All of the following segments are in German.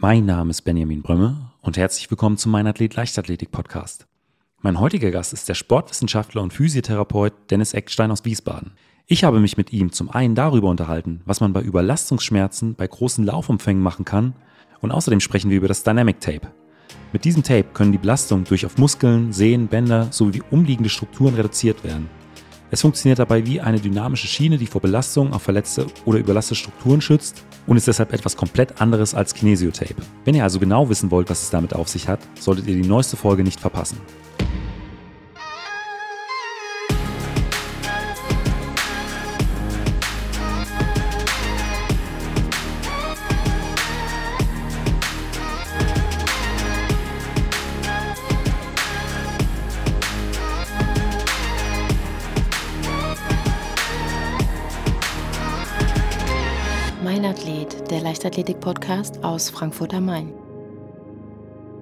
Mein Name ist Benjamin Brömme und herzlich willkommen zum Mein Athlet Leichtathletik Podcast. Mein heutiger Gast ist der Sportwissenschaftler und Physiotherapeut Dennis Eckstein aus Wiesbaden. Ich habe mich mit ihm zum einen darüber unterhalten, was man bei Überlastungsschmerzen bei großen Laufumfängen machen kann und außerdem sprechen wir über das Dynamic Tape. Mit diesem Tape können die Belastungen durch auf Muskeln, Sehnen, Bänder sowie umliegende Strukturen reduziert werden. Es funktioniert dabei wie eine dynamische Schiene, die vor Belastung auf verletzte oder überlastete Strukturen schützt und ist deshalb etwas komplett anderes als Kinesiotape. Wenn ihr also genau wissen wollt, was es damit auf sich hat, solltet ihr die neueste Folge nicht verpassen. Leichtathletik-Podcast aus Frankfurt am Main.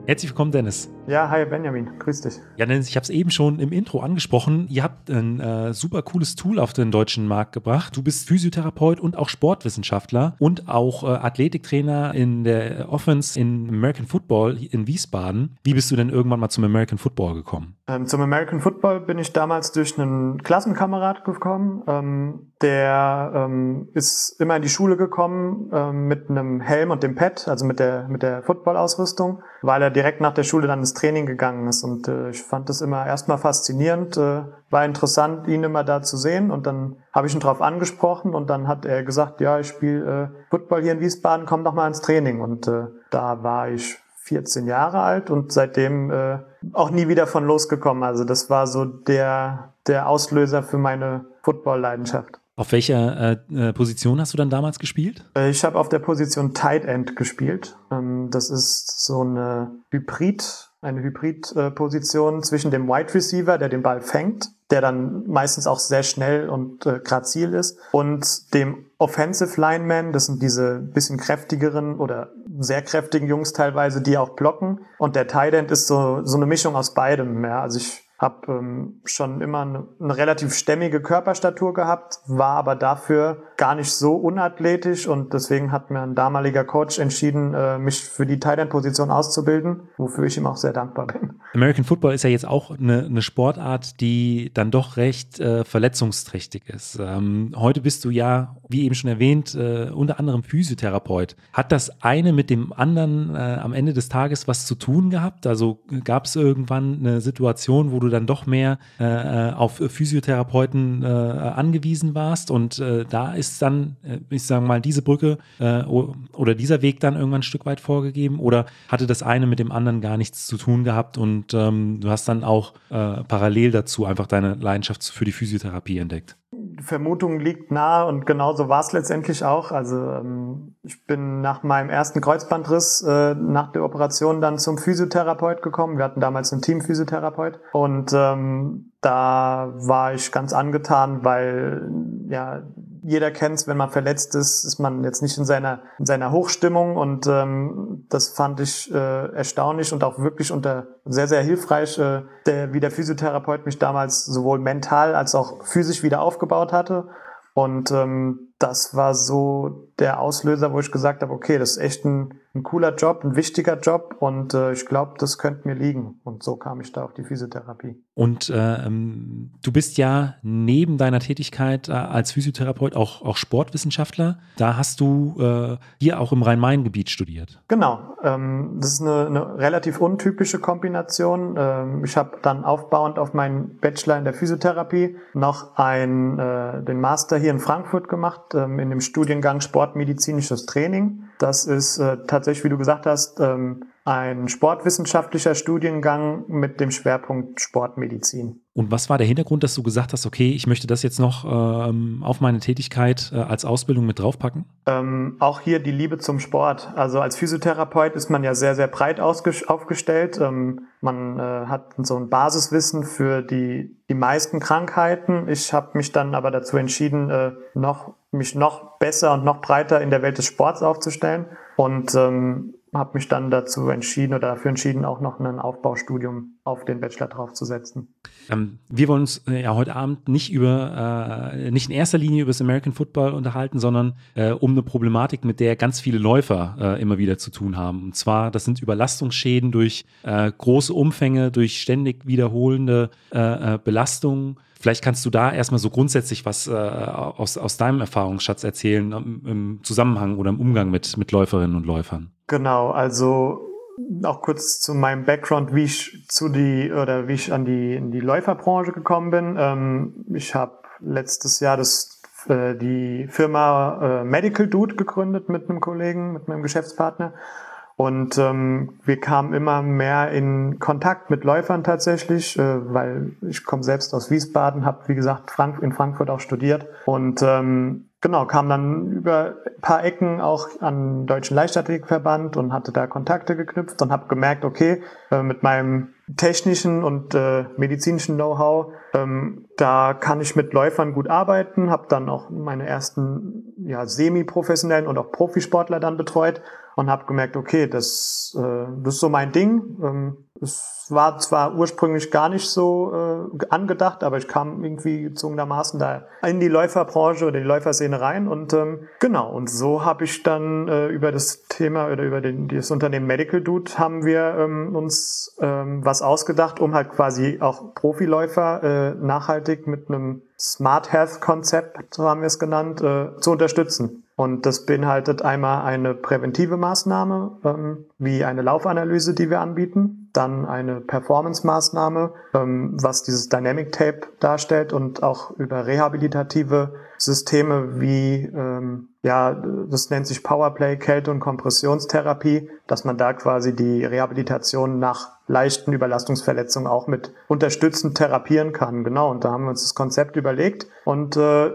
Herzlich willkommen, Dennis. Ja, hi Benjamin, grüß dich. Ja, Dennis, ich habe es eben schon im Intro angesprochen. Ihr habt ein äh, super cooles Tool auf den deutschen Markt gebracht. Du bist Physiotherapeut und auch Sportwissenschaftler und auch äh, Athletiktrainer in der Offense in American Football in Wiesbaden. Wie bist du denn irgendwann mal zum American Football gekommen? Ähm, zum American Football bin ich damals durch einen Klassenkamerad gekommen. Ähm, der ähm, ist immer in die Schule gekommen ähm, mit einem Helm und dem Pad, also mit der, mit der Football-Ausrüstung, weil er direkt nach der Schule dann ins Training gegangen ist. Und äh, ich fand das immer erstmal faszinierend, äh, war interessant, ihn immer da zu sehen. Und dann habe ich ihn drauf angesprochen und dann hat er gesagt, ja, ich spiele äh, Football hier in Wiesbaden, komm doch mal ins Training. Und äh, da war ich 14 Jahre alt und seitdem äh, auch nie wieder von losgekommen. Also das war so der, der Auslöser für meine Football-Leidenschaft. Auf welcher äh, äh, Position hast du dann damals gespielt? Äh, ich habe auf der Position Tight End gespielt. Ähm, das ist so eine Hybrid, eine Hybrid-Position zwischen dem Wide Receiver, der den Ball fängt, der dann meistens auch sehr schnell und äh, grazil ist, und dem Offensive Lineman, das sind diese bisschen kräftigeren oder sehr kräftigen Jungs teilweise, die auch blocken. Und der Tight End ist so, so eine Mischung aus beidem. Ja. Also ich habe ähm, schon immer eine, eine, relativ stämmige Körperstatur gehabt, war aber dafür gar nicht so unathletisch und deswegen hat mir ein damaliger Coach entschieden, äh, mich für die Thailand-Position auszubilden, wofür ich ihm auch sehr dankbar bin. American Football ist ja jetzt auch eine, eine Sportart, die dann doch recht äh, verletzungsträchtig ist. Ähm, heute bist du ja, wie eben schon erwähnt, äh, unter anderem Physiotherapeut. Hat das eine mit dem anderen äh, am Ende des Tages was zu tun gehabt? Also gab es irgendwann eine Situation, wo du du dann doch mehr äh, auf Physiotherapeuten äh, angewiesen warst und äh, da ist dann, äh, ich sage mal, diese Brücke äh, oder dieser Weg dann irgendwann ein Stück weit vorgegeben oder hatte das eine mit dem anderen gar nichts zu tun gehabt und ähm, du hast dann auch äh, parallel dazu einfach deine Leidenschaft für die Physiotherapie entdeckt? Vermutung liegt nahe und genauso war es letztendlich auch. Also ähm, ich bin nach meinem ersten Kreuzbandriss äh, nach der Operation dann zum Physiotherapeut gekommen. Wir hatten damals einen Team-Physiotherapeut und ähm, da war ich ganz angetan, weil ja jeder kennt's, wenn man verletzt ist, ist man jetzt nicht in seiner in seiner Hochstimmung. Und ähm, das fand ich äh, erstaunlich und auch wirklich unter sehr sehr hilfreich, äh, der wie der Physiotherapeut mich damals sowohl mental als auch physisch wieder aufgebaut hatte. Und ähm, das war so der Auslöser, wo ich gesagt habe, okay, das ist echt ein ein cooler Job, ein wichtiger Job und äh, ich glaube, das könnte mir liegen. Und so kam ich da auf die Physiotherapie. Und äh, ähm, du bist ja neben deiner Tätigkeit äh, als Physiotherapeut auch, auch Sportwissenschaftler. Da hast du äh, hier auch im Rhein-Main-Gebiet studiert. Genau. Ähm, das ist eine, eine, relativ untypische Kombination. Ähm, ich habe dann aufbauend auf meinen Bachelor in der Physiotherapie noch ein, äh, den Master hier in Frankfurt gemacht, ähm, in dem Studiengang Sportmedizinisches Training. Das ist äh, tatsächlich, wie du gesagt hast, ähm, ein sportwissenschaftlicher Studiengang mit dem Schwerpunkt Sportmedizin. Und was war der Hintergrund, dass du gesagt hast, okay, ich möchte das jetzt noch ähm, auf meine Tätigkeit äh, als Ausbildung mit draufpacken? Ähm, auch hier die Liebe zum Sport. Also als Physiotherapeut ist man ja sehr, sehr breit aufgestellt. Ähm, man äh, hat so ein Basiswissen für die, die meisten Krankheiten. Ich habe mich dann aber dazu entschieden, äh, noch, mich noch besser und noch breiter in der Welt des Sports aufzustellen. Und ähm, habe mich dann dazu entschieden oder dafür entschieden, auch noch ein Aufbaustudium auf den Bachelor draufzusetzen. Ähm, wir wollen uns äh, ja heute Abend nicht über, äh, nicht in erster Linie über das American Football unterhalten, sondern äh, um eine Problematik, mit der ganz viele Läufer äh, immer wieder zu tun haben. Und zwar, das sind Überlastungsschäden durch äh, große Umfänge, durch ständig wiederholende äh, Belastungen. Vielleicht kannst du da erstmal so grundsätzlich was aus, aus deinem Erfahrungsschatz erzählen im, im Zusammenhang oder im Umgang mit, mit Läuferinnen und Läufern. Genau, also auch kurz zu meinem Background, wie ich zu die oder wie ich an die in die Läuferbranche gekommen bin. Ähm, ich habe letztes Jahr das äh, die Firma äh, Medical Dude gegründet mit einem Kollegen, mit meinem Geschäftspartner. Und ähm, wir kamen immer mehr in Kontakt mit Läufern tatsächlich, äh, weil ich komme selbst aus Wiesbaden, habe wie gesagt Frank in Frankfurt auch studiert. Und ähm, genau, kam dann über ein paar Ecken auch an den Deutschen Leichtathletikverband und hatte da Kontakte geknüpft und habe gemerkt, okay, äh, mit meinem technischen und äh, medizinischen Know-how, ähm, da kann ich mit Läufern gut arbeiten, habe dann auch meine ersten ja, semi-professionellen und auch Profisportler dann betreut und habe gemerkt, okay, das, äh, das ist so mein Ding. Ähm, es war zwar ursprünglich gar nicht so äh, angedacht, aber ich kam irgendwie gezwungenermaßen da in die Läuferbranche oder die Läuferszene rein und ähm, genau, und so habe ich dann äh, über das Thema oder über den, das Unternehmen Medical Dude haben wir ähm, uns ähm, was ausgedacht, um halt quasi auch Profiläufer äh, nachhaltig mit einem Smart Health Konzept, so haben wir es genannt, äh, zu unterstützen. Und das beinhaltet einmal eine präventive Maßnahme, ähm, wie eine Laufanalyse, die wir anbieten, dann eine Performance-Maßnahme, ähm, was dieses Dynamic Tape darstellt und auch über rehabilitative Systeme wie, ähm, ja, das nennt sich Powerplay, Kälte- und Kompressionstherapie, dass man da quasi die Rehabilitation nach leichten Überlastungsverletzungen auch mit unterstützend therapieren kann. Genau, und da haben wir uns das Konzept überlegt und äh,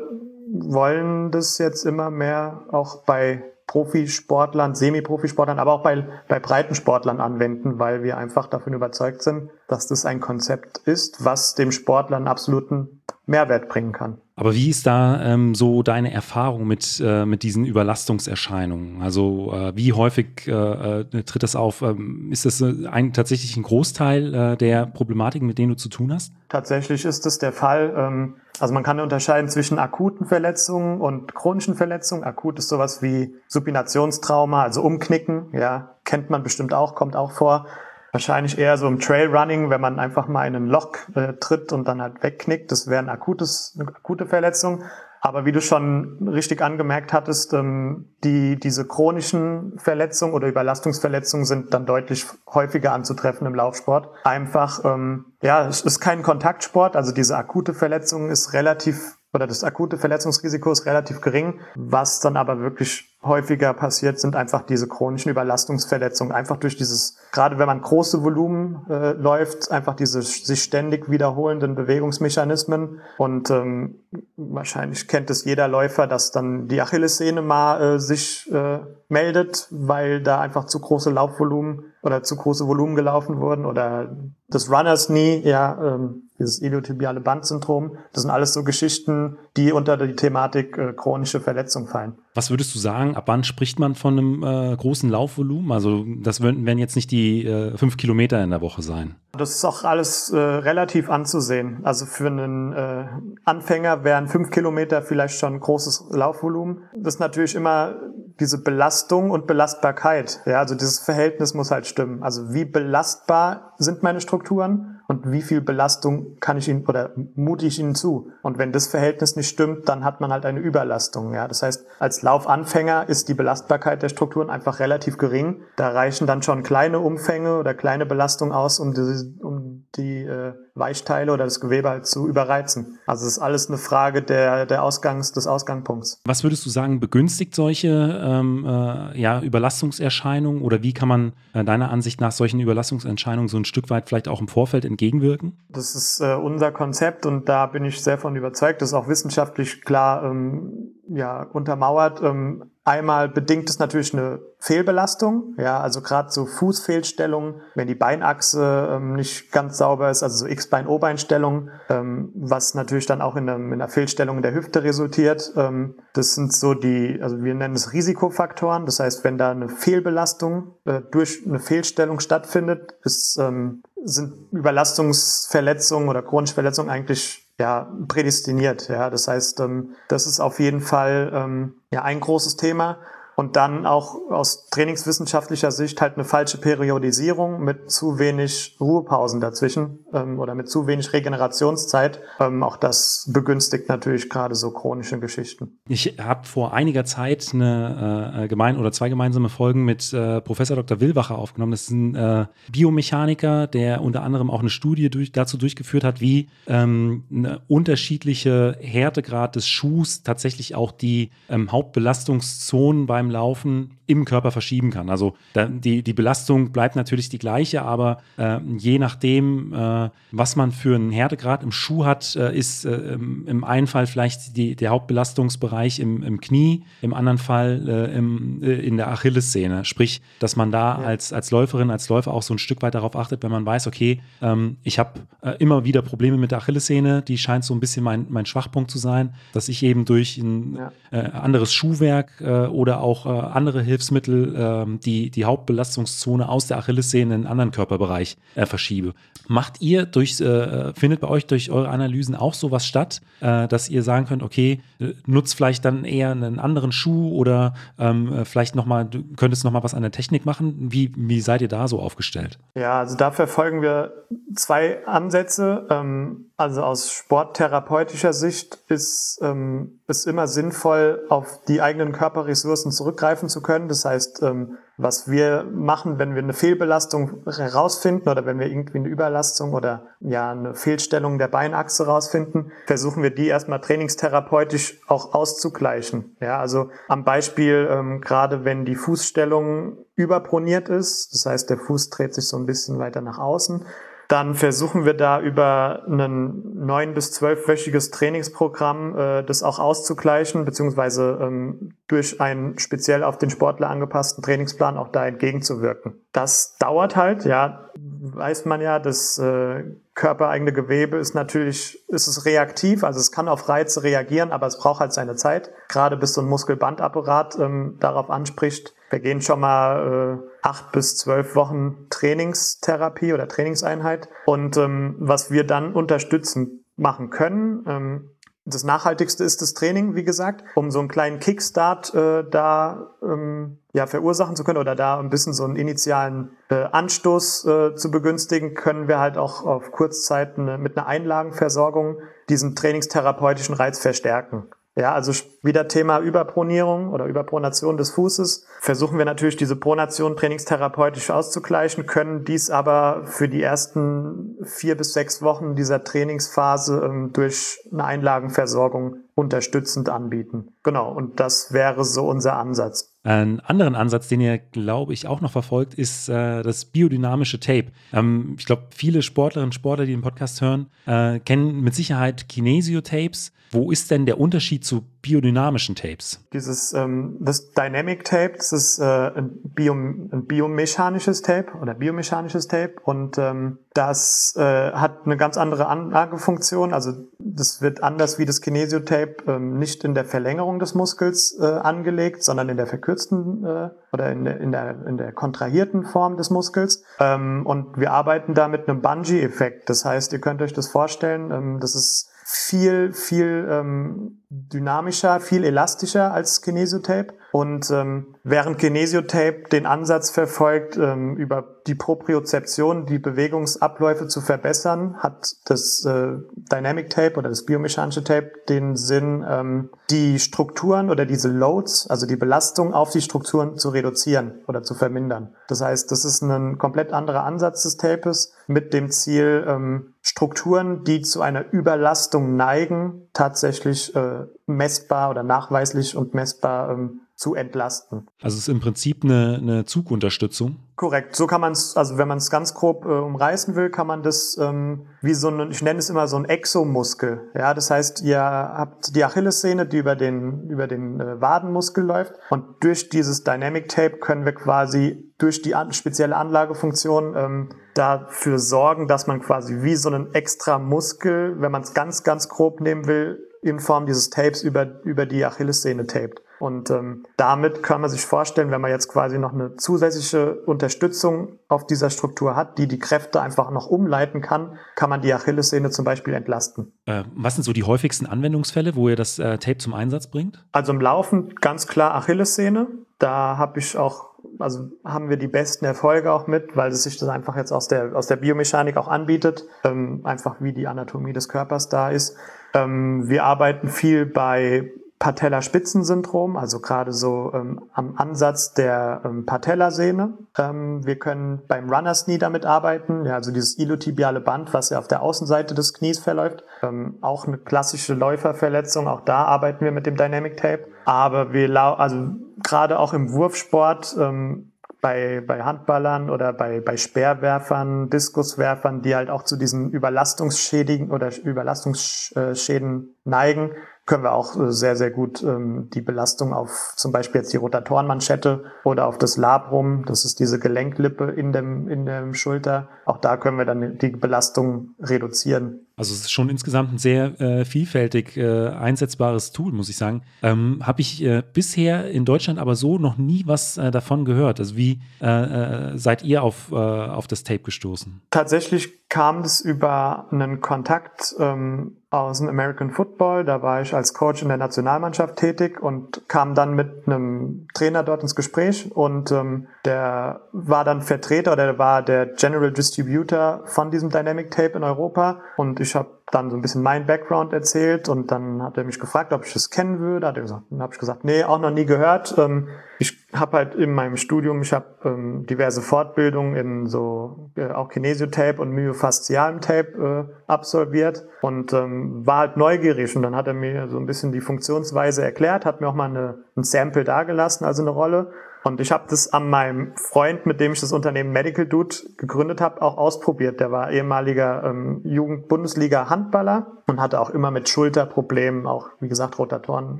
wollen das jetzt immer mehr auch bei Profisportlern, Semi-Profisportlern, aber auch bei, bei Breitensportlern anwenden, weil wir einfach davon überzeugt sind, dass das ein Konzept ist, was dem Sportler einen absoluten Mehrwert bringen kann. Aber wie ist da ähm, so deine Erfahrung mit, äh, mit diesen Überlastungserscheinungen? Also äh, wie häufig äh, äh tritt das auf? Ähm, ist das äh, ein, tatsächlich ein Großteil äh, der Problematiken, mit denen du zu tun hast? Tatsächlich ist das der Fall. Ähm, also man kann unterscheiden zwischen akuten Verletzungen und chronischen Verletzungen. Akut ist sowas wie Supinationstrauma, also Umknicken, ja, kennt man bestimmt auch, kommt auch vor. Wahrscheinlich eher so im Trailrunning, wenn man einfach mal in ein Loch äh, tritt und dann halt wegknickt. Das wäre ein akutes, eine akute Verletzung. Aber wie du schon richtig angemerkt hattest, ähm, die, diese chronischen Verletzungen oder Überlastungsverletzungen sind dann deutlich häufiger anzutreffen im Laufsport. Einfach, ähm, ja, es ist kein Kontaktsport, also diese akute Verletzung ist relativ oder das akute Verletzungsrisiko ist relativ gering. Was dann aber wirklich häufiger passiert, sind einfach diese chronischen Überlastungsverletzungen. Einfach durch dieses, gerade wenn man große Volumen äh, läuft, einfach diese sich ständig wiederholenden Bewegungsmechanismen. Und ähm, wahrscheinlich kennt es jeder Läufer, dass dann die Achillessehne mal äh, sich äh, meldet, weil da einfach zu große Laufvolumen oder zu große Volumen gelaufen wurden oder das Runners Knee, ja, ähm, dieses iliotibiale Bandsyndrom. Das sind alles so Geschichten, die unter die Thematik äh, chronische Verletzung fallen. Was würdest du sagen, ab wann spricht man von einem äh, großen Laufvolumen? Also das werden jetzt nicht die äh, fünf Kilometer in der Woche sein. Das ist auch alles äh, relativ anzusehen. Also für einen äh, Anfänger wären fünf Kilometer vielleicht schon ein großes Laufvolumen. Das ist natürlich immer diese Belastung und Belastbarkeit. Ja, also dieses Verhältnis muss halt stimmen. Also wie belastbar sind meine Strukturen und wie viel Belastung kann ich ihnen oder mute ich ihnen zu? Und wenn das Verhältnis nicht stimmt, dann hat man halt eine Überlastung. Ja, das heißt, als Laufanfänger ist die Belastbarkeit der Strukturen einfach relativ gering. Da reichen dann schon kleine Umfänge oder kleine Belastungen aus, um die, um die äh, Weichteile oder das Gewebe halt zu überreizen. Also es ist alles eine Frage der, der Ausgangs, des Ausgangspunkts. Was würdest du sagen, begünstigt solche ähm, äh, ja, Überlastungserscheinungen oder wie kann man äh, deiner Ansicht nach solchen Überlastungserscheinungen so ein Stück weit vielleicht auch im Vorfeld entgegenwirken? Das ist äh, unser Konzept und da bin ich sehr von überzeugt. Das ist auch wissenschaftlich klar ähm, ja, untermauert. Ähm, Einmal bedingt es natürlich eine Fehlbelastung, ja, also gerade so Fußfehlstellungen, wenn die Beinachse ähm, nicht ganz sauber ist, also so X-Bein-O-Bein-Stellung, ähm, was natürlich dann auch in, einem, in einer Fehlstellung der Hüfte resultiert. Ähm, das sind so die, also wir nennen es Risikofaktoren. Das heißt, wenn da eine Fehlbelastung äh, durch eine Fehlstellung stattfindet, ist, ähm, sind Überlastungsverletzungen oder chronische Verletzungen eigentlich ja, prädestiniert. Ja, das heißt, ähm, das ist auf jeden Fall ähm, ja ein großes Thema und dann auch aus trainingswissenschaftlicher Sicht halt eine falsche Periodisierung mit zu wenig Ruhepausen dazwischen ähm, oder mit zu wenig Regenerationszeit. Ähm, auch das begünstigt natürlich gerade so chronische Geschichten. Ich habe vor einiger Zeit eine äh, gemein oder zwei gemeinsame Folgen mit äh, Professor Dr. Willwacher aufgenommen. Das ist ein äh, Biomechaniker, der unter anderem auch eine Studie durch, dazu durchgeführt hat, wie ähm, eine unterschiedliche Härtegrad des Schuhs tatsächlich auch die ähm, Hauptbelastungszonen beim Laufen im Körper verschieben kann. Also die, die Belastung bleibt natürlich die gleiche, aber äh, je nachdem, äh, was man für einen Härtegrad im Schuh hat, äh, ist äh, im einen Fall vielleicht die, der Hauptbelastungsbereich im, im Knie, im anderen Fall äh, im, äh, in der Achillessehne. Sprich, dass man da ja. als, als Läuferin, als Läufer auch so ein Stück weit darauf achtet, wenn man weiß, okay, ähm, ich habe immer wieder Probleme mit der Achillessehne, die scheint so ein bisschen mein, mein Schwachpunkt zu sein, dass ich eben durch ein ja. anderes Schuhwerk oder auch andere Hilfen Hilfsmittel ähm, die, die Hauptbelastungszone aus der Achillessehne in einen anderen Körperbereich äh, verschiebe. Macht ihr durch, äh, findet bei euch durch eure Analysen auch sowas statt, äh, dass ihr sagen könnt, okay, äh, nutzt vielleicht dann eher einen anderen Schuh oder ähm, äh, vielleicht nochmal, du könntest nochmal was an der Technik machen? Wie, wie seid ihr da so aufgestellt? Ja, also da verfolgen wir zwei Ansätze. Ähm, also aus sporttherapeutischer Sicht ist ähm, es immer sinnvoll, auf die eigenen Körperressourcen zurückgreifen zu können. Das heißt, ähm, was wir machen, wenn wir eine Fehlbelastung herausfinden oder wenn wir irgendwie eine Überlastung oder ja eine Fehlstellung der Beinachse herausfinden, versuchen wir die erstmal trainingstherapeutisch auch auszugleichen. Ja, also am Beispiel ähm, gerade wenn die Fußstellung überproniert ist, das heißt der Fuß dreht sich so ein bisschen weiter nach außen, dann versuchen wir da über ein neun bis zwölfwöchiges Trainingsprogramm äh, das auch auszugleichen, beziehungsweise ähm, durch einen speziell auf den Sportler angepassten Trainingsplan auch da entgegenzuwirken. Das dauert halt, ja, weiß man ja, das äh, körpereigene Gewebe ist natürlich, ist es reaktiv, also es kann auf Reize reagieren, aber es braucht halt seine Zeit, gerade bis so ein Muskelbandapparat ähm, darauf anspricht, wir gehen schon mal äh, acht bis zwölf Wochen Trainingstherapie oder Trainingseinheit. Und ähm, was wir dann unterstützen machen können, ähm, das Nachhaltigste ist das Training, wie gesagt, um so einen kleinen Kickstart äh, da ähm, ja, verursachen zu können oder da ein bisschen so einen initialen äh, Anstoß äh, zu begünstigen, können wir halt auch auf Kurzzeit eine, mit einer Einlagenversorgung diesen trainingstherapeutischen Reiz verstärken. Ja, also wieder Thema Überpronierung oder Überpronation des Fußes. Versuchen wir natürlich diese Pronation trainingstherapeutisch auszugleichen, können dies aber für die ersten vier bis sechs Wochen dieser Trainingsphase ähm, durch eine Einlagenversorgung unterstützend anbieten. Genau, und das wäre so unser Ansatz. Ein anderen Ansatz, den ihr, glaube ich, auch noch verfolgt, ist äh, das biodynamische Tape. Ähm, ich glaube, viele Sportlerinnen und Sportler, die den Podcast hören, äh, kennen mit Sicherheit Kinesio-Tapes. Wo ist denn der Unterschied zu biodynamischen Tapes? Dieses ähm, das Dynamic Tape, das ist äh, ein, Bio, ein biomechanisches Tape oder biomechanisches Tape und ähm, das äh, hat eine ganz andere Anlagefunktion. Also das wird anders wie das Kinesio-Tape ähm, nicht in der Verlängerung des Muskels äh, angelegt, sondern in der verkürzten äh, oder in der, in, der, in der kontrahierten Form des Muskels. Ähm, und wir arbeiten da mit einem Bungee-Effekt. Das heißt, ihr könnt euch das vorstellen, ähm, das ist viel, viel ähm, dynamischer, viel elastischer als Kinesiotape. Und ähm, während Kinesiotape den Ansatz verfolgt, ähm, über die Propriozeption, die Bewegungsabläufe zu verbessern, hat das äh, Dynamic Tape oder das biomechanische Tape den Sinn, ähm, die Strukturen oder diese Loads, also die Belastung auf die Strukturen zu reduzieren oder zu vermindern. Das heißt, das ist ein komplett anderer Ansatz des Tapes mit dem Ziel, ähm, Strukturen, die zu einer Überlastung neigen, tatsächlich äh, messbar oder nachweislich und messbar ähm, zu entlasten. Also es ist im Prinzip eine, eine Zugunterstützung. Korrekt. So kann man es, also wenn man es ganz grob äh, umreißen will, kann man das ähm, wie so ein, ich nenne es immer so ein Exomuskel. Ja, das heißt, ihr habt die Achillessehne, die über den über den äh, Wadenmuskel läuft und durch dieses Dynamic Tape können wir quasi durch die an, spezielle Anlagefunktion ähm, dafür sorgen, dass man quasi wie so einen extra Muskel, wenn man es ganz ganz grob nehmen will, in Form dieses Tapes über, über die Achillessehne taped. Und ähm, damit kann man sich vorstellen, wenn man jetzt quasi noch eine zusätzliche Unterstützung auf dieser Struktur hat, die die Kräfte einfach noch umleiten kann, kann man die Achillessehne zum Beispiel entlasten. Äh, was sind so die häufigsten Anwendungsfälle, wo ihr das äh, Tape zum Einsatz bringt? Also im Laufen ganz klar Achillessehne. Da habe ich auch also haben wir die besten Erfolge auch mit, weil es sich das einfach jetzt aus der, aus der Biomechanik auch anbietet, ähm, einfach wie die Anatomie des Körpers da ist. Ähm, wir arbeiten viel bei Patellaspitzensyndrom, also gerade so ähm, am Ansatz der ähm, Patellasehne. Ähm, wir können beim Runner's Knee damit arbeiten, ja, also dieses iliotibiale Band, was ja auf der Außenseite des Knies verläuft. Ähm, auch eine klassische Läuferverletzung, auch da arbeiten wir mit dem Dynamic Tape. Aber wir, also gerade auch im Wurfsport ähm, bei, bei Handballern oder bei, bei Speerwerfern, Diskuswerfern, die halt auch zu diesen Überlastungsschädigen oder Überlastungsschäden neigen, können wir auch äh, sehr, sehr gut ähm, die Belastung auf zum Beispiel jetzt die Rotatorenmanschette oder auf das Labrum, das ist diese Gelenklippe in dem, in dem Schulter, auch da können wir dann die Belastung reduzieren. Also es ist schon insgesamt ein sehr äh, vielfältig äh, einsetzbares Tool, muss ich sagen. Ähm, Habe ich äh, bisher in Deutschland aber so noch nie was äh, davon gehört. Also wie äh, seid ihr auf, auf das Tape gestoßen? Tatsächlich kam es über einen Kontakt ähm, aus dem American Football. Da war ich als Coach in der Nationalmannschaft tätig und kam dann mit einem Trainer dort ins Gespräch und ähm, der war dann Vertreter oder der war der General Distributor von diesem Dynamic Tape in Europa und ich habe dann so ein bisschen mein Background erzählt und dann hat er mich gefragt, ob ich das kennen würde. Hat er gesagt, dann habe ich gesagt, nee, auch noch nie gehört. Ähm, ich habe halt in meinem Studium, ich habe ähm, diverse Fortbildungen in so äh, auch Kinesiotape und myofaszialem Tape äh, absolviert und ähm, war halt neugierig und dann hat er mir so ein bisschen die Funktionsweise erklärt, hat mir auch mal eine, ein Sample dagelassen, also eine Rolle und ich habe das an meinem Freund, mit dem ich das Unternehmen Medical Dude gegründet habe, auch ausprobiert. Der war ehemaliger ähm, Jugend-Bundesliga-Handballer und hatte auch immer mit Schulterproblemen, auch wie gesagt Rotatoren,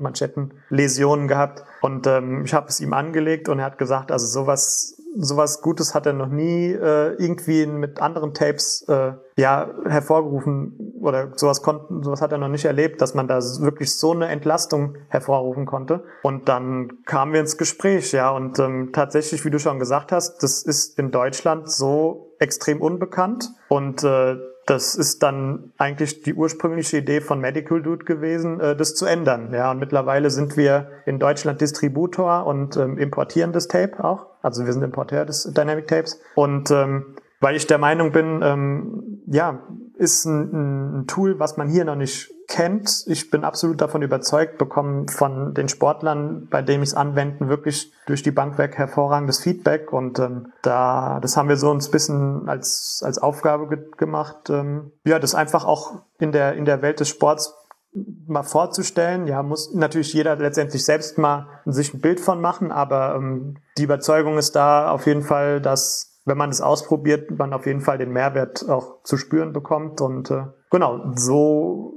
Manschetten, Läsionen gehabt. Und ähm, ich habe es ihm angelegt und er hat gesagt, also sowas sowas Gutes hat er noch nie äh, irgendwie mit anderen Tapes äh, ja hervorgerufen oder sowas konnten, sowas hat er noch nicht erlebt, dass man da wirklich so eine Entlastung hervorrufen konnte. Und dann kamen wir ins Gespräch, ja, und ähm, tatsächlich, wie du schon gesagt hast, das ist in Deutschland so extrem unbekannt und äh, das ist dann eigentlich die ursprüngliche Idee von Medical Dude gewesen, äh, das zu ändern. Ja, und mittlerweile sind wir in Deutschland Distributor und ähm, importieren das Tape auch. Also wir sind Importeur des Dynamic Tapes. Und ähm, weil ich der Meinung bin, ähm, ja, ist ein, ein Tool, was man hier noch nicht kennt. Ich bin absolut davon überzeugt, bekommen von den Sportlern, bei denen ich es anwenden, wirklich durch die Bank weg hervorragendes Feedback. Und ähm, da, das haben wir so uns bisschen als, als Aufgabe ge gemacht, ähm, ja, das einfach auch in der, in der Welt des Sports mal vorzustellen. Ja, muss natürlich jeder letztendlich selbst mal sich ein Bild von machen, aber ähm, die Überzeugung ist da auf jeden Fall, dass wenn man es ausprobiert, man auf jeden Fall den Mehrwert auch zu spüren bekommt. Und äh, genau, so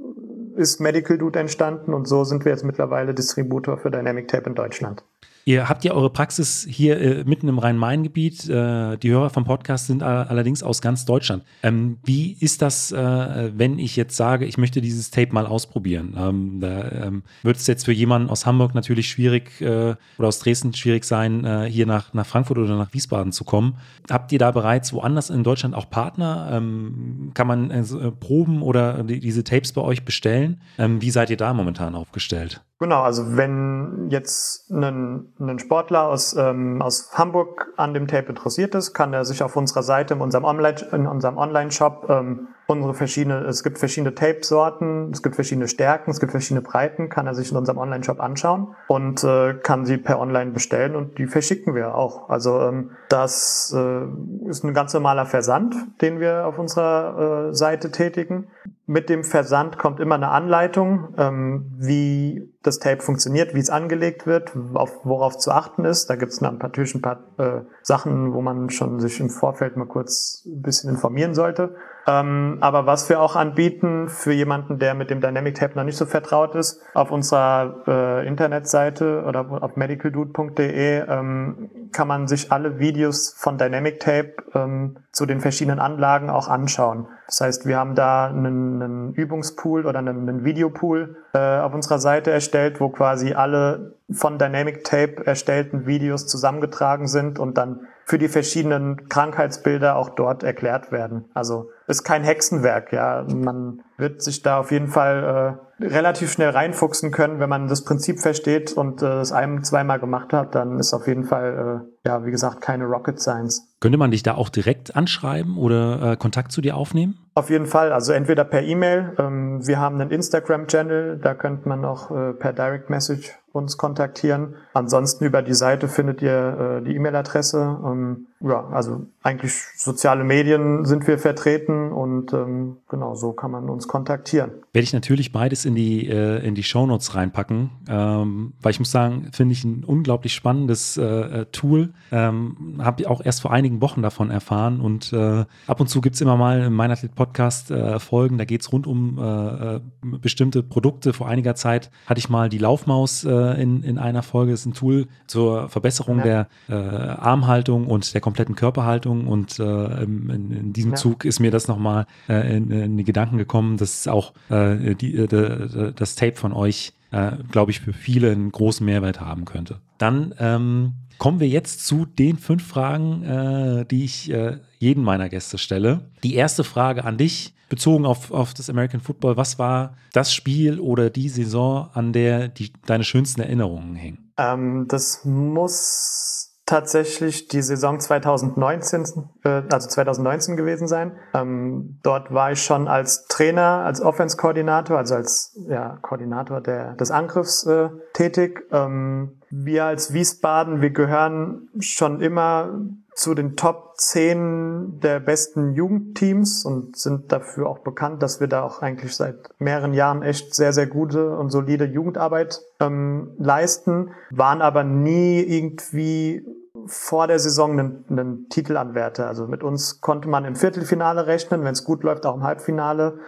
ist Medical Dude entstanden und so sind wir jetzt mittlerweile Distributor für Dynamic Tape in Deutschland. Ihr habt ja eure Praxis hier äh, mitten im Rhein-Main-Gebiet. Äh, die Hörer vom Podcast sind allerdings aus ganz Deutschland. Ähm, wie ist das, äh, wenn ich jetzt sage, ich möchte dieses Tape mal ausprobieren? Ähm, da ähm, wird es jetzt für jemanden aus Hamburg natürlich schwierig äh, oder aus Dresden schwierig sein, äh, hier nach, nach Frankfurt oder nach Wiesbaden zu kommen. Habt ihr da bereits woanders in Deutschland auch Partner? Ähm, kann man äh, Proben oder die, diese Tapes bei euch bestellen? Ähm, wie seid ihr da momentan aufgestellt? Genau, also wenn jetzt ein, ein Sportler aus, ähm, aus Hamburg an dem Tape interessiert ist, kann er sich auf unserer Seite in unserem Online, in unserem Online-Shop ähm, unsere verschiedene, es gibt verschiedene Tape-Sorten, es gibt verschiedene Stärken, es gibt verschiedene Breiten, kann er sich in unserem Online-Shop anschauen und äh, kann sie per Online bestellen und die verschicken wir auch. Also ähm, das äh, ist ein ganz normaler Versand, den wir auf unserer äh, Seite tätigen. Mit dem Versand kommt immer eine Anleitung, ähm, wie das Tape funktioniert, wie es angelegt wird, auf, worauf zu achten ist. Da gibt es natürlich ein paar äh, Sachen, wo man schon sich im Vorfeld mal kurz ein bisschen informieren sollte. Ähm, aber was wir auch anbieten für jemanden, der mit dem Dynamic Tape noch nicht so vertraut ist, auf unserer äh, Internetseite oder auf medicaldude.de ähm, kann man sich alle Videos von Dynamic Tape ähm, zu den verschiedenen Anlagen auch anschauen. Das heißt, wir haben da einen, einen Übungspool oder einen, einen Videopool äh, auf unserer Seite erstellt, wo quasi alle von Dynamic Tape erstellten Videos zusammengetragen sind und dann für die verschiedenen Krankheitsbilder auch dort erklärt werden. Also ist kein Hexenwerk, ja. Man wird sich da auf jeden Fall äh, relativ schnell reinfuchsen können, wenn man das Prinzip versteht und äh, es einem zweimal gemacht hat, dann ist auf jeden Fall, äh, ja, wie gesagt, keine Rocket Science. Könnte man dich da auch direkt anschreiben oder äh, Kontakt zu dir aufnehmen? Auf jeden Fall, also entweder per E-Mail. Ähm, wir haben einen Instagram-Channel, da könnte man auch äh, per Direct Message uns kontaktieren. Ansonsten über die Seite findet ihr äh, die E-Mail-Adresse. Ähm, ja, also eigentlich soziale Medien sind wir vertreten und ähm, genau so kann man uns kontaktieren. Werde ich natürlich beides in die, äh, in die Shownotes reinpacken, ähm, weil ich muss sagen, finde ich ein unglaublich spannendes äh, Tool. Ähm, Habe auch erst vor einigen Wochen davon erfahren und äh, ab und zu gibt es immer mal in meiner Podcast äh, Folgen, da geht es rund um äh, äh, bestimmte Produkte. Vor einiger Zeit hatte ich mal die Laufmaus in, in einer Folge. Das ist ein Tool zur Verbesserung ja. der Armhaltung und der kompletten Körperhaltung und äh, in, in, diesem ja. Zug ist mir das nochmal äh, in, in die Gedanken gekommen, dass auch äh, die, äh, das Tape von euch, äh, glaube ich, für viele einen großen Mehrwert haben könnte. Dann ähm, kommen wir jetzt zu den fünf Fragen, äh, die ich jeden meiner Gäste stelle. Die erste Frage an dich, bezogen auf, auf das American Football, was war das Spiel oder die Saison, an der die, deine schönsten Erinnerungen hängen? Ähm, das muss tatsächlich die Saison 2019, äh, also 2019 gewesen sein. Ähm, dort war ich schon als Trainer, als Offense-Koordinator, also als ja, Koordinator der, des Angriffs äh, tätig. Ähm, wir als Wiesbaden, wir gehören schon immer zu den Top 10 der besten Jugendteams und sind dafür auch bekannt, dass wir da auch eigentlich seit mehreren Jahren echt sehr, sehr gute und solide Jugendarbeit ähm, leisten, waren aber nie irgendwie vor der Saison einen, einen Titelanwärter. Also mit uns konnte man im Viertelfinale rechnen, wenn es gut läuft, auch im Halbfinale.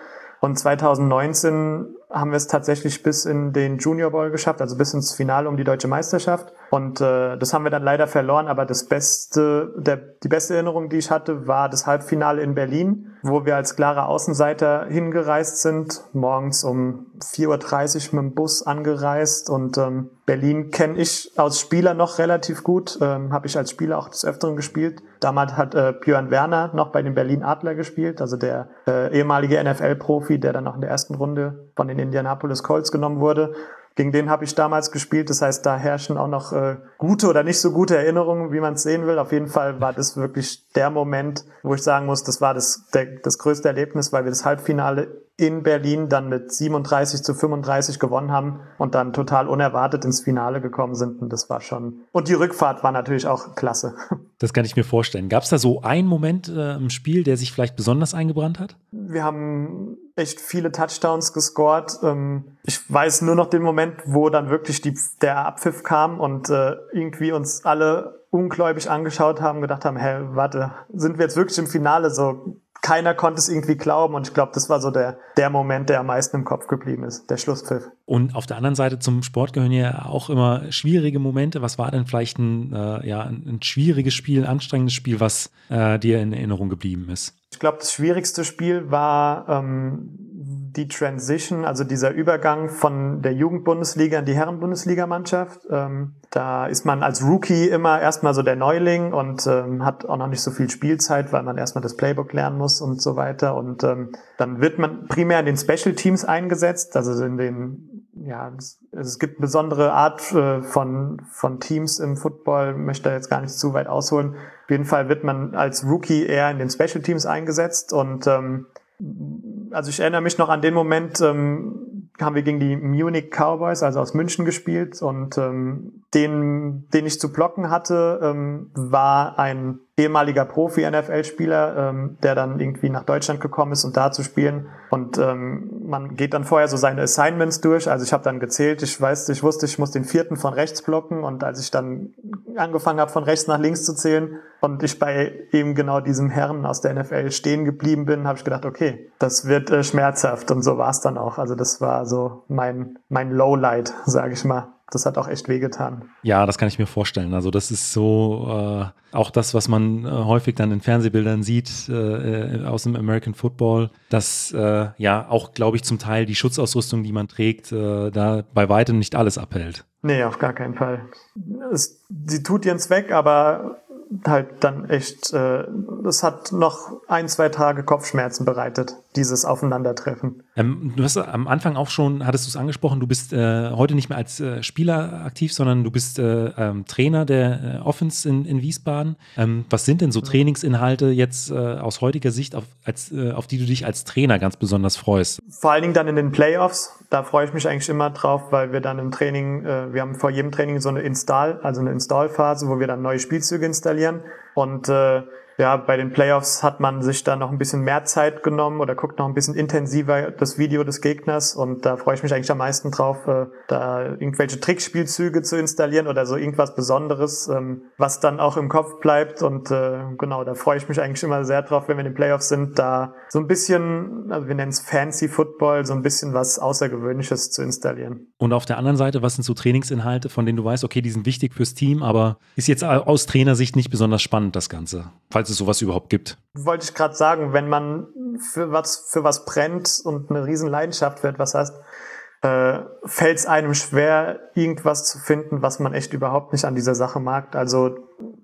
Und 2019 haben wir es tatsächlich bis in den Junior Bowl geschafft, also bis ins Finale um die deutsche Meisterschaft. Und äh, das haben wir dann leider verloren, aber das beste, der, die beste Erinnerung, die ich hatte, war das Halbfinale in Berlin, wo wir als klare Außenseiter hingereist sind, morgens um 4.30 Uhr mit dem Bus angereist. Und ähm, Berlin kenne ich als Spieler noch relativ gut, ähm, habe ich als Spieler auch des Öfteren gespielt. Damals hat äh, Björn Werner noch bei den Berlin Adler gespielt, also der äh, ehemalige NFL-Profi, der dann noch in der ersten Runde von den Indianapolis Colts genommen wurde. Gegen den habe ich damals gespielt. Das heißt, da herrschen auch noch äh, gute oder nicht so gute Erinnerungen, wie man es sehen will. Auf jeden Fall war das wirklich der Moment, wo ich sagen muss, das war das, der, das größte Erlebnis, weil wir das Halbfinale in Berlin dann mit 37 zu 35 gewonnen haben und dann total unerwartet ins Finale gekommen sind. Und das war schon. Und die Rückfahrt war natürlich auch klasse. Das kann ich mir vorstellen. Gab es da so einen Moment äh, im Spiel, der sich vielleicht besonders eingebrannt hat? Wir haben echt viele Touchdowns gescored. Ähm, ich weiß nur noch den Moment, wo dann wirklich die, der Abpfiff kam und äh, irgendwie uns alle ungläubig angeschaut haben, gedacht haben, hä, warte, sind wir jetzt wirklich im Finale? So keiner konnte es irgendwie glauben und ich glaube, das war so der, der Moment, der am meisten im Kopf geblieben ist, der Schlusspfiff. Und auf der anderen Seite zum Sport gehören ja auch immer schwierige Momente. Was war denn vielleicht ein, äh, ja, ein, schwieriges Spiel, ein anstrengendes Spiel, was äh, dir in Erinnerung geblieben ist? Ich glaube, das schwierigste Spiel war ähm, die Transition, also dieser Übergang von der Jugendbundesliga in die Herrenbundesligamannschaft. Ähm, da ist man als Rookie immer erstmal so der Neuling und ähm, hat auch noch nicht so viel Spielzeit, weil man erstmal das Playbook lernen muss und so weiter. Und ähm, dann wird man primär in den Special Teams eingesetzt, also in den ja, es, es gibt besondere Art äh, von, von Teams im Football, möchte da jetzt gar nicht zu weit ausholen. Auf jeden Fall wird man als Rookie eher in den Special Teams eingesetzt und ähm, also ich erinnere mich noch an den Moment, ähm, haben wir gegen die Munich Cowboys, also aus München gespielt und ähm, den, den ich zu blocken hatte, ähm, war ein ehemaliger Profi-NFL-Spieler, ähm, der dann irgendwie nach Deutschland gekommen ist und da zu spielen. Und ähm, man geht dann vorher so seine Assignments durch. Also ich habe dann gezählt, ich weiß, ich wusste, ich muss den vierten von rechts blocken und als ich dann angefangen habe, von rechts nach links zu zählen, und ich bei eben genau diesem Herrn aus der NFL stehen geblieben bin, habe ich gedacht, okay, das wird äh, schmerzhaft und so war es dann auch. Also das war so mein, mein Lowlight, sage ich mal das hat auch echt wehgetan. Ja, das kann ich mir vorstellen. Also das ist so äh, auch das, was man äh, häufig dann in Fernsehbildern sieht äh, aus dem American Football, dass äh, ja auch, glaube ich, zum Teil die Schutzausrüstung, die man trägt, äh, da bei weitem nicht alles abhält. Nee, auf gar keinen Fall. Es, sie tut ihren Zweck, aber halt dann echt, äh, das hat noch ein, zwei Tage Kopfschmerzen bereitet, dieses Aufeinandertreffen. Ähm, du hast am Anfang auch schon, hattest du es angesprochen, du bist äh, heute nicht mehr als äh, Spieler aktiv, sondern du bist äh, ähm, Trainer der äh, Offens in, in Wiesbaden. Ähm, was sind denn so Trainingsinhalte jetzt äh, aus heutiger Sicht, auf, als, auf die du dich als Trainer ganz besonders freust? Vor allen Dingen dann in den Playoffs. Da freue ich mich eigentlich immer drauf, weil wir dann im Training, wir haben vor jedem Training so eine Install, also eine Installphase, wo wir dann neue Spielzüge installieren. Und äh, ja, bei den Playoffs hat man sich da noch ein bisschen mehr Zeit genommen oder guckt noch ein bisschen intensiver das Video des Gegners und da freue ich mich eigentlich am meisten drauf, äh, da irgendwelche Trickspielzüge zu installieren oder so irgendwas Besonderes, ähm, was dann auch im Kopf bleibt und äh, genau, da freue ich mich eigentlich immer sehr drauf, wenn wir in den Playoffs sind, da so ein bisschen, also wir nennen es Fancy Football, so ein bisschen was Außergewöhnliches zu installieren. Und auf der anderen Seite, was sind so Trainingsinhalte, von denen du weißt, okay, die sind wichtig fürs Team, aber ist jetzt aus Trainersicht nicht besonders spannend, das Ganze, falls falls es sowas überhaupt gibt. Wollte ich gerade sagen, wenn man für was, für was brennt und eine riesen Leidenschaft wird, was heißt, äh, fällt es einem schwer, irgendwas zu finden, was man echt überhaupt nicht an dieser Sache mag. Also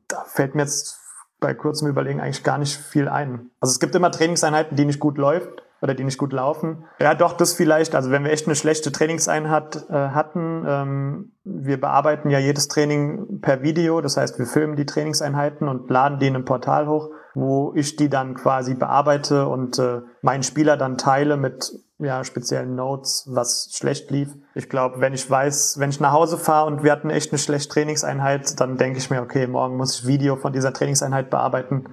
da fällt mir jetzt bei kurzem Überlegen eigentlich gar nicht viel ein. Also es gibt immer Trainingseinheiten, die nicht gut läuft oder die nicht gut laufen. Ja, doch, das vielleicht. Also wenn wir echt eine schlechte Trainingseinheit äh, hatten, ähm, wir bearbeiten ja jedes Training per Video. Das heißt, wir filmen die Trainingseinheiten und laden die in ein Portal hoch, wo ich die dann quasi bearbeite und äh, meinen Spieler dann teile mit ja, speziellen Notes, was schlecht lief. Ich glaube, wenn ich weiß, wenn ich nach Hause fahre und wir hatten echt eine schlechte Trainingseinheit, dann denke ich mir, okay, morgen muss ich Video von dieser Trainingseinheit bearbeiten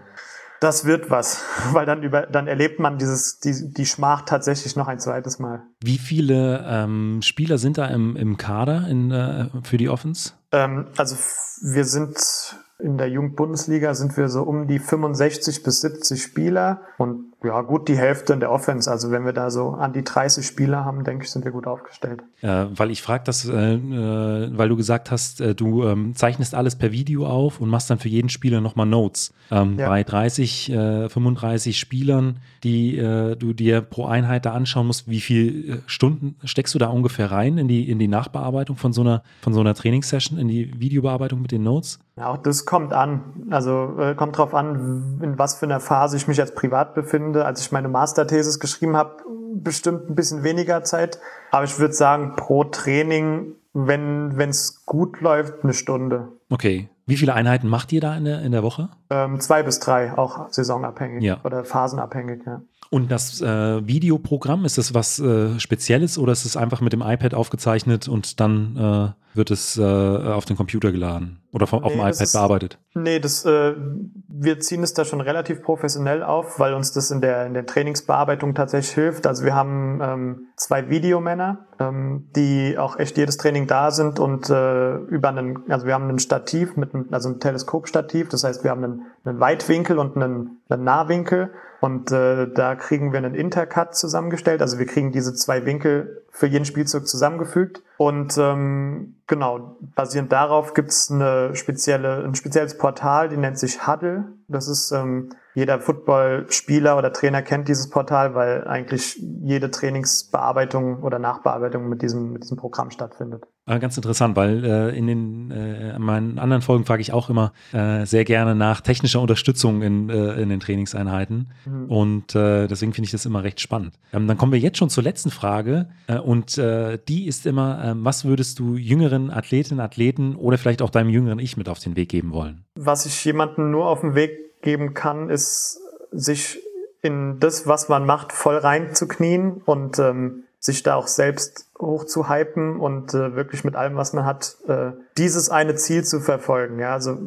das wird was, weil dann über, dann erlebt man dieses, die, die Schmach tatsächlich noch ein zweites Mal. Wie viele ähm, Spieler sind da im, im Kader in, äh, für die Offens? Ähm, also wir sind in der Jugendbundesliga sind wir so um die 65 bis 70 Spieler und ja, gut die Hälfte in der Offense. Also wenn wir da so an die 30 Spieler haben, denke ich, sind wir gut aufgestellt. Äh, weil ich frage das, äh, äh, weil du gesagt hast, äh, du ähm, zeichnest alles per Video auf und machst dann für jeden Spieler nochmal Notes. Ähm, ja. Bei 30, 35 äh, Spielern, die äh, du dir pro Einheit da anschauen musst, wie viele Stunden steckst du da ungefähr rein in die, in die Nachbearbeitung von so einer, von so einer Trainingssession, in die Videobearbeitung mit den Notes? Ja, auch das kommt an. Also kommt drauf an, in was für einer Phase ich mich jetzt privat befinde Stunde, als ich meine Masterthesis geschrieben habe, bestimmt ein bisschen weniger Zeit. Aber ich würde sagen, pro Training, wenn es gut läuft, eine Stunde. Okay. Wie viele Einheiten macht ihr da in der, in der Woche? Ähm, zwei bis drei, auch saisonabhängig ja. oder phasenabhängig, ja. Und das äh, Videoprogramm, ist das was äh, Spezielles oder ist es einfach mit dem iPad aufgezeichnet und dann äh, wird es äh, auf den Computer geladen oder vom, nee, auf dem iPad ist, bearbeitet? Nee, das, äh, wir ziehen es da schon relativ professionell auf, weil uns das in der, in der Trainingsbearbeitung tatsächlich hilft. Also wir haben ähm, zwei Videomänner, ähm, die auch echt jedes Training da sind und äh, über einen, also wir haben ein Stativ mit einem, also ein Teleskopstativ, das heißt, wir haben einen, einen Weitwinkel und einen, einen Nahwinkel und äh, da kriegen wir einen Intercut zusammengestellt. Also wir kriegen diese zwei Winkel für jeden Spielzug zusammengefügt. Und ähm, genau, basierend darauf gibt's eine spezielle, ein spezielles Portal, die nennt sich Huddle. Das ist ähm, jeder Footballspieler oder Trainer kennt dieses Portal, weil eigentlich jede Trainingsbearbeitung oder Nachbearbeitung mit diesem, mit diesem Programm stattfindet. Ah, ganz interessant, weil äh, in den äh, in meinen anderen Folgen frage ich auch immer äh, sehr gerne nach technischer Unterstützung in, äh, in den Trainingseinheiten. Mhm. Und äh, deswegen finde ich das immer recht spannend. Ähm, dann kommen wir jetzt schon zur letzten Frage. Äh, und die ist immer, ähm, was würdest du jüngeren Athletinnen, Athleten oder vielleicht auch deinem jüngeren Ich mit auf den Weg geben wollen? Was ich jemandem nur auf den Weg geben kann, ist sich in das, was man macht, voll reinzuknien und ähm, sich da auch selbst hoch zu hypen und äh, wirklich mit allem, was man hat, äh, dieses eine Ziel zu verfolgen. Ja, also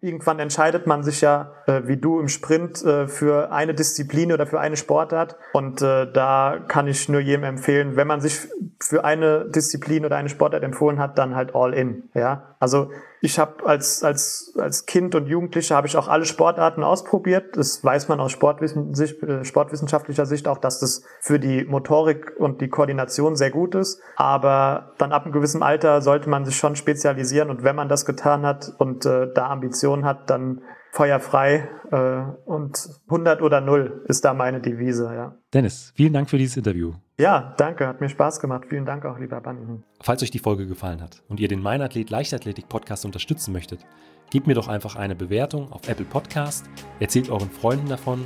irgendwann entscheidet man sich ja, äh, wie du im Sprint, äh, für eine Disziplin oder für eine Sportart. Und äh, da kann ich nur jedem empfehlen, wenn man sich für eine Disziplin oder eine Sportart empfohlen hat, dann halt all in. Ja, also Ich habe als, als, als Kind und Jugendlicher habe ich auch alle Sportarten ausprobiert. Das weiß man aus äh, sportwissenschaftlicher Sicht auch, dass das für die Motorik und die Koordination sehr gut ist. Aber dann ab einem gewissen Alter sollte man sich schon spezialisieren. Und wenn man das getan hat und äh, da Ambitionen hat, dann feuerfrei äh, und 100 oder 0 ist da meine Devise, ja. Dennis, vielen Dank für dieses Interview. Ja, danke, hat mir Spaß gemacht. Vielen Dank auch, lieber Banden. Falls euch die Folge gefallen hat und ihr den Meinathlet Leichtathletik Podcast unterstützen möchtet, gebt mir doch einfach eine Bewertung auf Apple Podcast, erzählt euren Freunden davon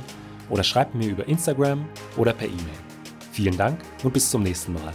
oder schreibt mir über Instagram oder per E-Mail. Vielen Dank und bis zum nächsten Mal.